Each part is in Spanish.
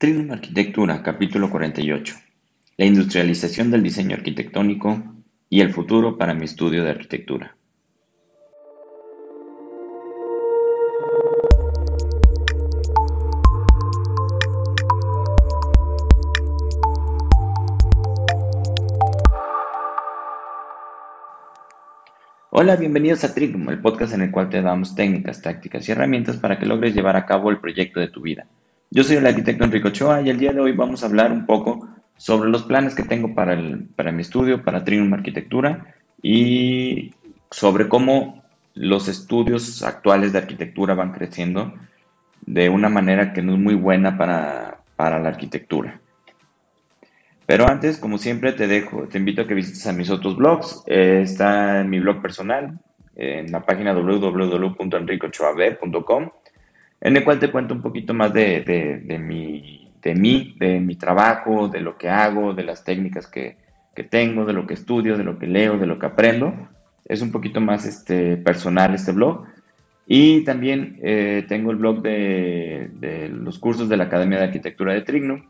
Trinum Arquitectura, capítulo 48. La industrialización del diseño arquitectónico y el futuro para mi estudio de arquitectura. Hola, bienvenidos a Trinum, el podcast en el cual te damos técnicas, tácticas y herramientas para que logres llevar a cabo el proyecto de tu vida. Yo soy el arquitecto Enrico Ochoa y el día de hoy vamos a hablar un poco sobre los planes que tengo para, el, para mi estudio, para Trinum Arquitectura y sobre cómo los estudios actuales de arquitectura van creciendo de una manera que no es muy buena para, para la arquitectura. Pero antes, como siempre, te dejo, te invito a que visites a mis otros blogs. Eh, está en mi blog personal, en la página www.enricochoave.com en el cual te cuento un poquito más de, de, mi, de mí, de mi trabajo, de lo que hago, de las técnicas que, que, tengo, de lo que estudio, de lo que leo, de lo que aprendo. Es un poquito más este, personal este blog. Y también eh, tengo el blog de, de, los cursos de la Academia de Arquitectura de Trigno,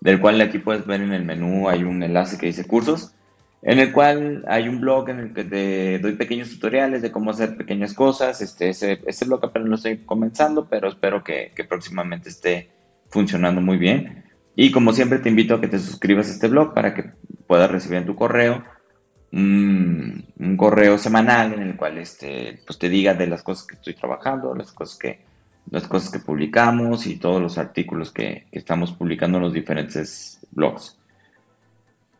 del cual aquí puedes ver en el menú, hay un enlace que dice cursos en el cual hay un blog en el que te doy pequeños tutoriales de cómo hacer pequeñas cosas. Este, ese, ese blog apenas lo estoy comenzando, pero espero que, próximamente esté funcionando muy bien. Y como siempre te invito a que te suscribas a este blog para que puedas recibir en tu correo un, correo semanal en el cual este, pues te diga de las cosas que estoy trabajando, las cosas que, las cosas que publicamos y todos los artículos que estamos publicando en los diferentes blogs.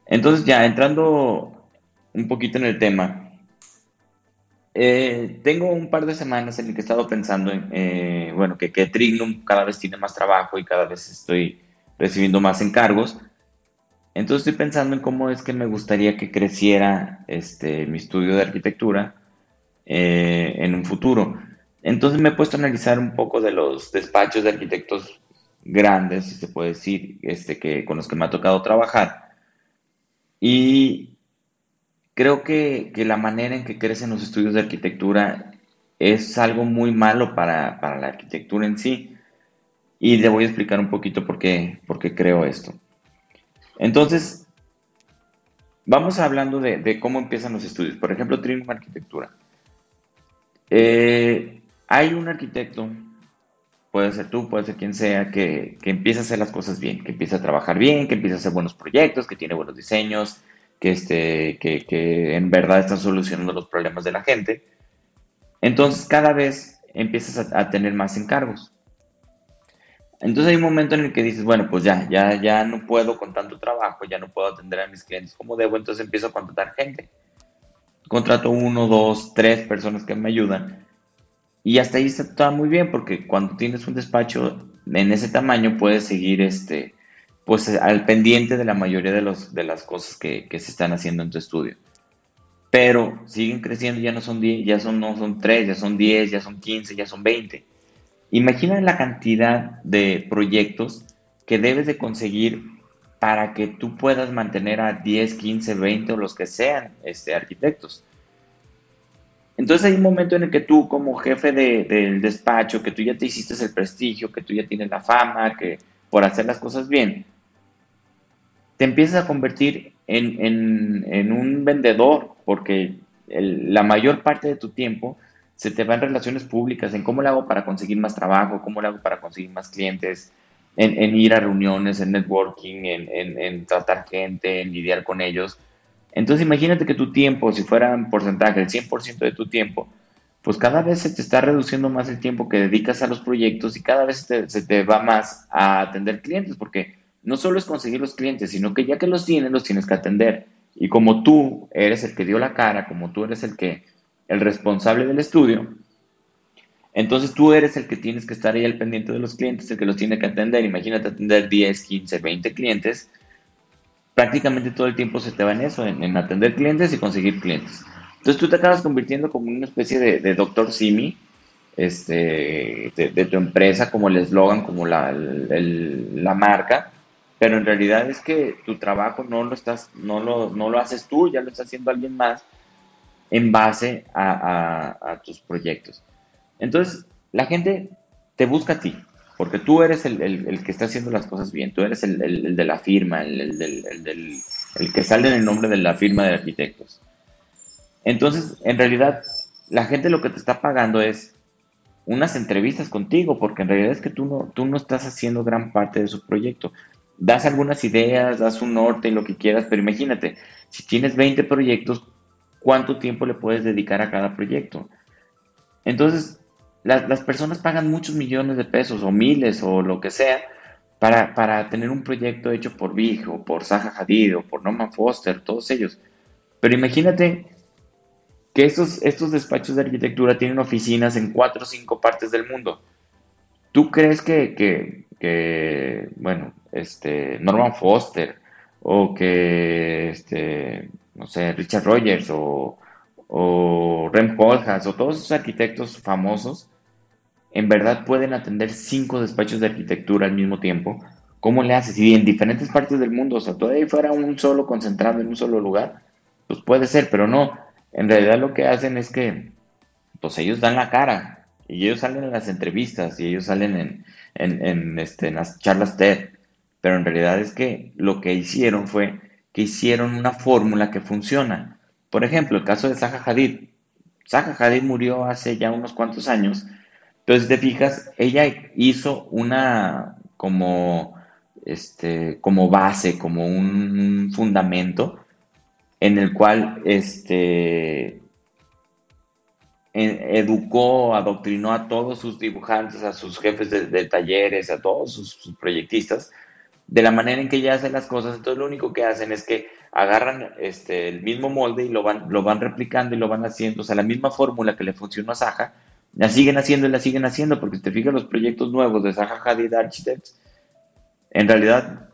Entonces ya entrando un poquito en el tema, eh, tengo un par de semanas en el que he estado pensando en, eh, bueno, que, que Trignum cada vez tiene más trabajo y cada vez estoy recibiendo más encargos. Entonces estoy pensando en cómo es que me gustaría que creciera este, mi estudio de arquitectura eh, en un futuro. Entonces me he puesto a analizar un poco de los despachos de arquitectos grandes, si se puede decir, este, que, con los que me ha tocado trabajar. Y creo que, la manera en que crecen los estudios de arquitectura es algo muy malo para, la arquitectura en sí. Y le voy a explicar un poquito por qué, creo esto. Entonces, vamos hablando de, cómo empiezan los estudios. Por ejemplo, Trinum Arquitectura. Eh, hay un arquitecto, puede ser tú, puede ser quien sea, que, empieza a hacer las cosas bien, que empieza a trabajar bien, que empieza a hacer buenos proyectos, que tiene buenos diseños, que, este, que, en verdad están solucionando los problemas de la gente. Entonces cada vez empiezas a, tener más encargos. Entonces hay un momento en el que dices, bueno, pues ya, ya, ya no puedo con tanto trabajo, ya no puedo atender a mis clientes como debo, entonces empiezo a contratar gente. Contrato uno, dos, tres personas que me ayudan y hasta ahí está muy bien porque cuando tienes un despacho en ese tamaño puedes seguir este, pues al pendiente de la mayoría de, los, de las cosas que, se están haciendo en tu estudio. Pero siguen creciendo, ya no son 10, ya son, no son 3, ya son 10, ya son 15, ya son 20. Imagina la cantidad de proyectos que debes de conseguir para que tú puedas mantener a 10, 15, 20 o los que sean este, arquitectos. Entonces hay un momento en el que tú como jefe del despacho, que tú ya te hiciste el prestigio, que tú ya tienes la fama, que por hacer las cosas bien, te empiezas a convertir en, un vendedor, porque la mayor parte de tu tiempo se te va en relaciones públicas, en cómo le hago para conseguir más trabajo, cómo le hago para conseguir más clientes, en, ir a reuniones, en networking, en tratar gente, en lidiar con ellos entonces imagínate que tu tiempo, si fuera en porcentaje, el 100% de tu tiempo, pues cada vez se te está reduciendo más el tiempo que dedicas a los proyectos y cada vez se te va más a atender clientes, porque no solo es conseguir los clientes, sino que ya que los tienes, los tienes que atender. Y como tú eres el que dio la cara, como tú eres el que, el responsable del estudio, entonces tú eres el que tienes que estar ahí al pendiente de los clientes, el que los tiene que atender. Imagínate atender 10, 15, 20 clientes prácticamente todo el tiempo se te va en eso, en, atender clientes y conseguir clientes. Entonces tú te acabas convirtiendo como una especie de, doctor Simi este, de, tu empresa, como el eslogan, como la, la, marca, pero en realidad es que tu trabajo no lo, estás, no lo, no lo haces tú, ya lo está haciendo alguien más en base a, a tus proyectos. Entonces, la gente te busca a ti, porque tú eres el, que está haciendo las cosas bien, tú eres el, de la firma, el, que sale en el nombre de la firma de arquitectos. Entonces, en realidad, la gente lo que te está pagando es unas entrevistas contigo, porque en realidad es que tú no, tú no estás haciendo gran parte de su proyecto. Das algunas ideas, das un norte y lo que quieras, pero imagínate, si tienes 20 proyectos, ¿cuánto tiempo le puedes dedicar a cada proyecto? Entonces, las personas pagan muchos millones de pesos o miles o lo que sea para, para tener un proyecto hecho por Big o por Zaha Hadid o por Norman Foster, todos ellos. Pero imagínate que estos, estos despachos de arquitectura tienen oficinas en cuatro o cinco partes del mundo. ¿Tú crees que, que, bueno, este, Norman Foster o que, este, no sé, Richard Rogers o, o Rem Koolhaas o todos esos arquitectos famosos en verdad pueden atender cinco despachos de arquitectura al mismo tiempo? ¿Cómo le haces? Y en diferentes partes del mundo, o sea, todavía fuera un solo concentrado en un solo lugar, pues puede ser, pero no. En realidad lo que hacen es que, pues ellos dan la cara y ellos salen en las entrevistas y ellos salen en, este, en las charlas TED, pero en realidad es que lo que hicieron fue que hicieron una fórmula que funciona. Por ejemplo, el caso de Zaha Hadid. Zaha Hadid murió hace ya unos cuantos años, pero si te fijas, ella hizo una como, este, como base, como un fundamento en el cual este, educó, adoctrinó a todos sus dibujantes, a sus jefes de, talleres, a todos sus, proyectistas, de la manera en que ella hace las cosas. Entonces lo único que hacen es que agarran este, el mismo molde y lo van, lo van replicando y lo van haciendo, o sea, la misma fórmula que le funcionó a Saja, la siguen haciendo y la siguen haciendo, porque si te fijas los proyectos nuevos de Zaha Hadid Architects, en realidad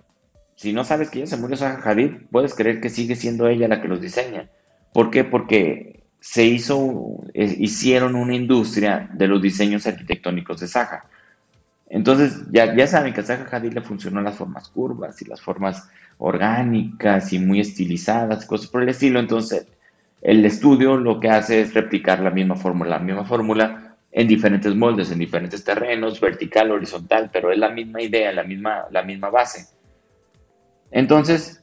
si no sabes que ella se murió Zaha Hadid, puedes creer que sigue siendo ella la que los diseña. ¿Por qué? Porque se hizo, eh, hicieron una industria de los diseños arquitectónicos de Zaha. Entonces, ya, ya saben que a Zaha Hadid le funcionan las formas curvas y las formas orgánicas y muy estilizadas, cosas por el estilo. Entonces, el estudio lo que hace es replicar la misma fórmula, la misma fórmula en diferentes moldes, en diferentes terrenos, vertical, horizontal, pero es la misma idea, la misma, la misma base. Entonces,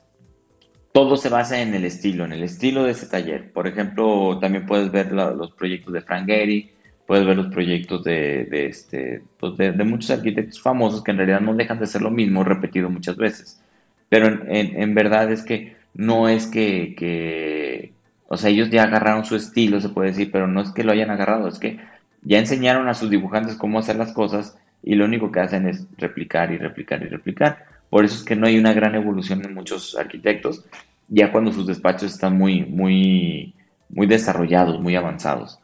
todo se basa en el estilo, en el estilo de ese taller. Por ejemplo, también puedes ver los proyectos de Frank Gehry, puedes ver los proyectos de, este, pues de, muchos arquitectos famosos que en realidad no dejan de ser lo mismo, repetido muchas veces. Pero en, verdad es que no es que, que, o sea, ellos ya agarraron su estilo, se puede decir, pero no es que lo hayan agarrado, es que ya enseñaron a sus dibujantes cómo hacer las cosas y lo único que hacen es replicar y replicar y replicar. Por eso es que no hay una gran evolución en muchos arquitectos, ya cuando sus despachos están muy, muy, muy desarrollados, muy avanzados.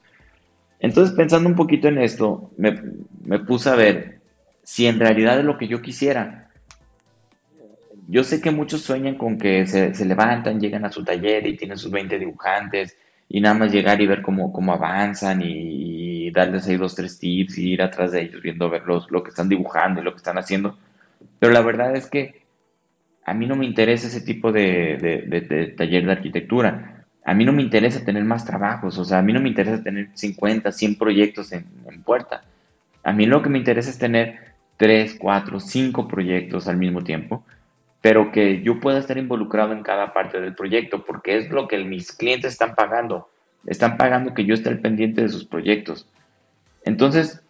Entonces, pensando un poquito en esto, me, puse a ver si en realidad es lo que yo quisiera. Yo sé que muchos sueñan con que se, levantan, llegan a su taller y tienen sus 20 dibujantes y nada más llegar y ver cómo, cómo avanzan y, darles ahí dos, tres tips y ir atrás de ellos viendo ver lo que están dibujando y lo que están haciendo. Pero la verdad es que a mí no me interesa ese tipo de, taller de arquitectura. A mí no me interesa tener más trabajos, o sea, a mí no me interesa tener 50, 100 proyectos en, puerta. A mí lo que me interesa es tener 3, 4, 5 proyectos al mismo tiempo, pero que yo pueda estar involucrado en cada parte del proyecto, porque es lo que mis clientes están pagando. Están pagando que yo esté al pendiente de sus proyectos. Entonces,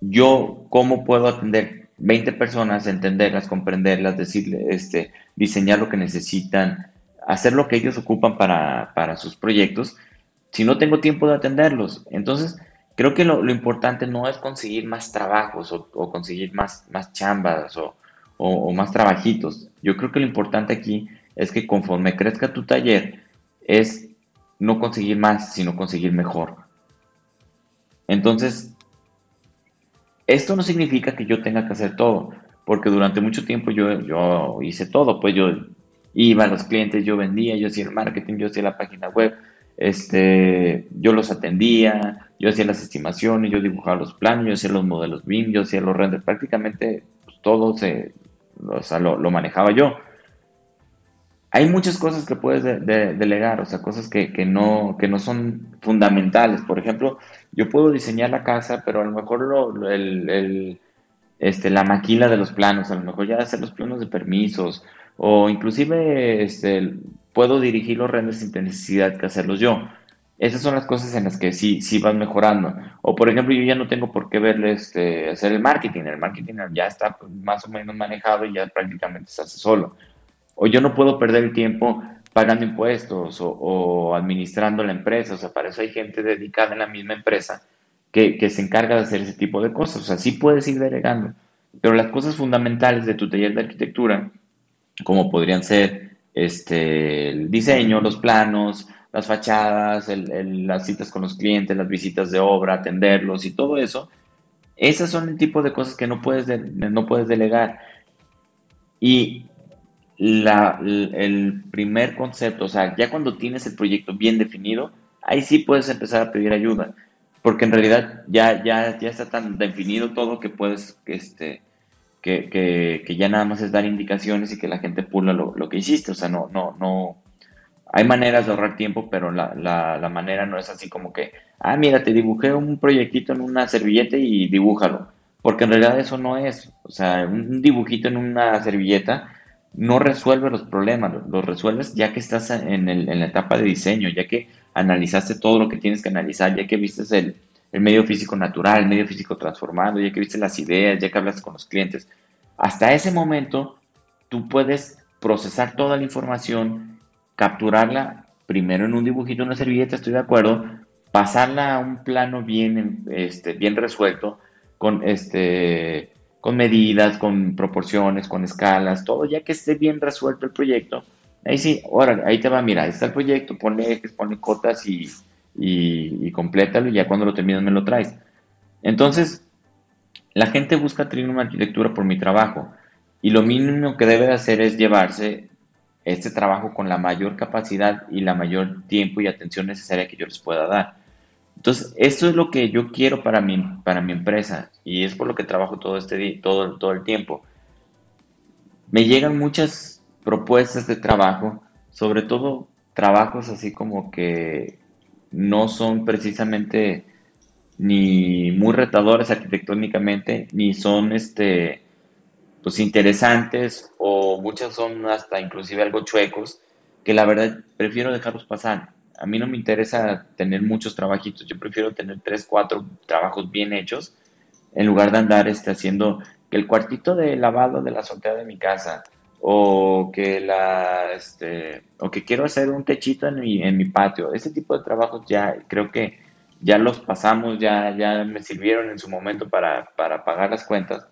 yo, ¿cómo puedo atender 20 personas, entenderlas, comprenderlas, decirle, este, diseñar lo que necesitan, hacer lo que ellos ocupan para, sus proyectos, si no tengo tiempo de atenderlos. Entonces, creo que lo, importante no es conseguir más trabajos o, conseguir más, más chambas o, o, más trabajitos. Yo creo que lo importante aquí es que conforme crezca tu taller, es no conseguir más, sino conseguir mejor. Entonces, esto no significa que yo tenga que hacer todo, porque durante mucho tiempo yo, yo hice todo, pues yo iba a los clientes, yo vendía, yo hacía el marketing, yo hacía la página web, este, yo los atendía, yo hacía las estimaciones, yo dibujaba los planos, yo hacía los modelos BIM, yo hacía los renders, prácticamente pues, todo se, lo, manejaba yo. Hay muchas cosas que puedes delegar, o sea, cosas que, no, que no son fundamentales. Por ejemplo, yo puedo diseñar la casa, pero a lo mejor el, este, la maquila de los planos, a lo mejor ya hacer los planos de permisos, o inclusive este, puedo dirigir los renders sin necesidad que hacerlos yo. Esas son las cosas en las que sí, sí van mejorando. O por ejemplo, yo ya no tengo por qué verle este, hacer el marketing. El marketing ya está pues, más o menos manejado y ya prácticamente se hace solo. O yo no puedo perder el tiempo pagando impuestos o, administrando la empresa. O sea, para eso hay gente dedicada en la misma empresa que, se encarga de hacer ese tipo de cosas. O sea, sí puedes ir delegando. Pero las cosas fundamentales de tu taller de arquitectura, como podrían ser este, el diseño, los planos, las fachadas, las citas con los clientes, las visitas de obra, atenderlos y todo eso, esas son el tipo de cosas que no puedes, no puedes delegar. Y el primer concepto, o sea, ya cuando tienes el proyecto bien definido, ahí sí puedes empezar a pedir ayuda, porque en realidad ya, ya, ya está tan definido todo que puedes, este, que, que, ya nada más es dar indicaciones y que la gente pula lo, lo que hiciste, o sea, no, no, no, hay maneras de ahorrar tiempo, pero la, la, manera no es así como que, ah, mira, te dibujé un proyectito en una servilleta y dibújalo. Porque en realidad eso no es. O sea, un dibujito en una servilleta no resuelve los problemas, los resuelves ya que estás en, el, en la etapa de diseño, ya que analizaste todo lo que tienes que analizar, ya que viste el, el medio físico natural, el medio físico transformado, ya que viste las ideas, ya que hablas con los clientes. Hasta ese momento, tú puedes procesar toda la información capturarla primero en un dibujito, una servilleta, estoy de acuerdo, pasarla a un plano bien, este, bien resuelto, con, este, con medidas, con proporciones, con escalas, todo, ya que esté bien resuelto el proyecto. Ahí sí, ahora, ahí te va, mira, está el proyecto, ponle ejes, ponle cotas y, y, y complétalo y ya cuando lo termines me lo traes. Entonces, la gente busca una Arquitectura por mi trabajo y lo mínimo que debe hacer es llevarse este trabajo con la mayor capacidad y la mayor tiempo y atención necesaria que yo les pueda dar. Entonces, esto es lo que yo quiero para mi, para mi empresa y es por lo que trabajo todo, este, todo, todo el tiempo. Me llegan muchas propuestas de trabajo, sobre todo trabajos así como que no son precisamente ni muy retadores arquitectónicamente, ni son este, pues interesantes o muchas son hasta inclusive algo chuecos, que la verdad prefiero dejarlos pasar. A mí no me interesa tener muchos trabajitos, yo prefiero tener tres, cuatro trabajos bien hechos en lugar de andar este, haciendo que el cuartito de lavado de la azotea de mi casa o que la este o que quiero hacer un techito en mi, en mi patio. Ese tipo de trabajos ya creo que ya los pasamos, ya, ya me sirvieron en su momento para, para pagar las cuentas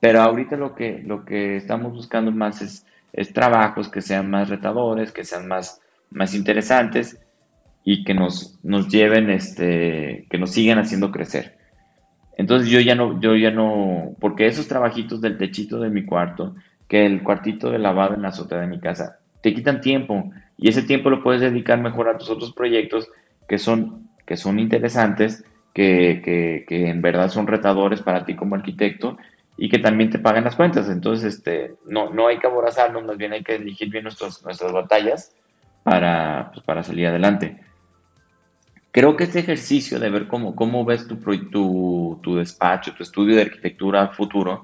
pero ahorita lo que, lo que estamos buscando más es, es trabajos que sean más retadores, que sean más, más interesantes y que nos, nos lleven, este, que nos sigan haciendo crecer. Entonces yo ya no, yo ya no, porque esos trabajitos del techito de mi cuarto, que el cuartito de lavado en la azotea de mi casa, te quitan tiempo y ese tiempo lo puedes dedicar mejor a tus otros proyectos que son, que son interesantes, que, que, que en verdad son retadores para ti como arquitecto y que también te paguen las cuentas. Entonces, este, no, no hay que aborazarnos, más bien hay que elegir bien nuestros, nuestras batallas para, pues, para salir adelante. Creo que este ejercicio de ver cómo, cómo ves tu, tu, tu despacho, tu estudio de arquitectura futuro,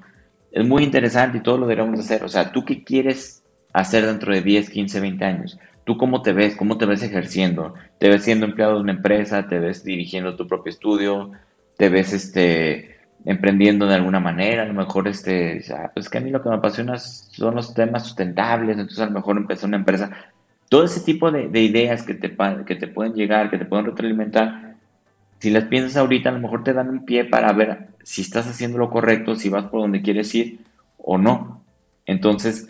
es muy interesante y todo lo deberíamos hacer. O sea, ¿tú qué quieres hacer dentro de 10, 15, 20 años? ¿Tú cómo te ves? ¿Cómo te ves ejerciendo? ¿Te ves siendo empleado de una empresa? ¿Te ves dirigiendo tu propio estudio? ¿Te ves este, emprendiendo de alguna manera, a lo mejor este, pues que a mí lo que me apasiona son los temas sustentables, entonces a lo mejor empezar una empresa. Todo ese tipo de, ideas que te, que te pueden llegar, que te pueden retroalimentar, si las piensas ahorita, a lo mejor te dan un pie para ver si estás haciendo lo correcto, si vas por donde quieres ir o no. Entonces,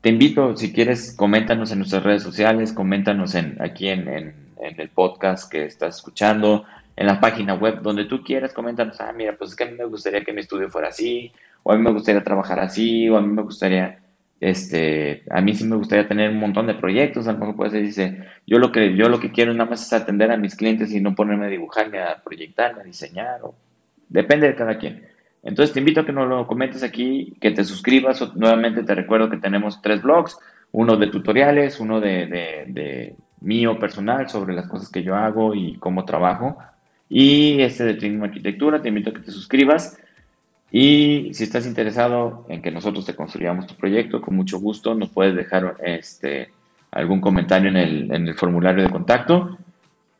te invito, si quieres, coméntanos en nuestras redes sociales, coméntanos en, aquí en, en el podcast que estás escuchando, en la página web, donde tú quieras, coméntanos, ah, mira, pues es que a mí me gustaría que mi estudio fuera así, o a mí me gustaría trabajar así, o a mí me gustaría, este, a mí sí me gustaría tener un montón de proyectos, a lo mejor puede ser, dice, yo lo que, yo lo que quiero nada más es atender a mis clientes y no ponerme a dibujar, ni a proyectar, ni a diseñar, o, depende de cada quien. Entonces te invito a que nos lo comentes aquí, que te suscribas, o, nuevamente te recuerdo que tenemos tres blogs, uno de tutoriales, uno de, de, de mío personal sobre las cosas que yo hago y cómo trabajo, y este de Training Arquitectura, te invito a que te suscribas. Y si estás interesado en que nosotros te construyamos tu proyecto, con mucho gusto nos puedes dejar este, algún comentario en el, en el formulario de contacto.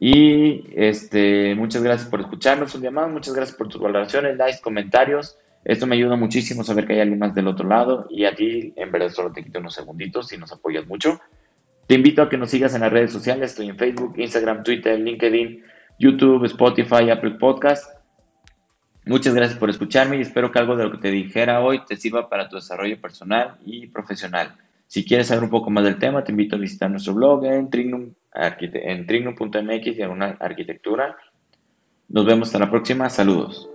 Y este, muchas gracias por escucharnos un día más, muchas gracias por tus valoraciones, likes, comentarios. Esto me ayuda muchísimo saber que hay alguien más del otro lado y a ti en verdad solo te quito unos segunditos y nos apoyas mucho. Te invito a que nos sigas en las redes sociales, estoy en Facebook, Instagram, Twitter, LinkedIn, YouTube, Spotify, Apple Podcast. Muchas gracias por escucharme y espero que algo de lo que te dijera hoy te sirva para tu desarrollo personal y profesional. Si quieres saber un poco más del tema, te invito a visitar nuestro blog en Trignum, en trignum.mx y en arquitectura. Nos vemos hasta la próxima. Saludos.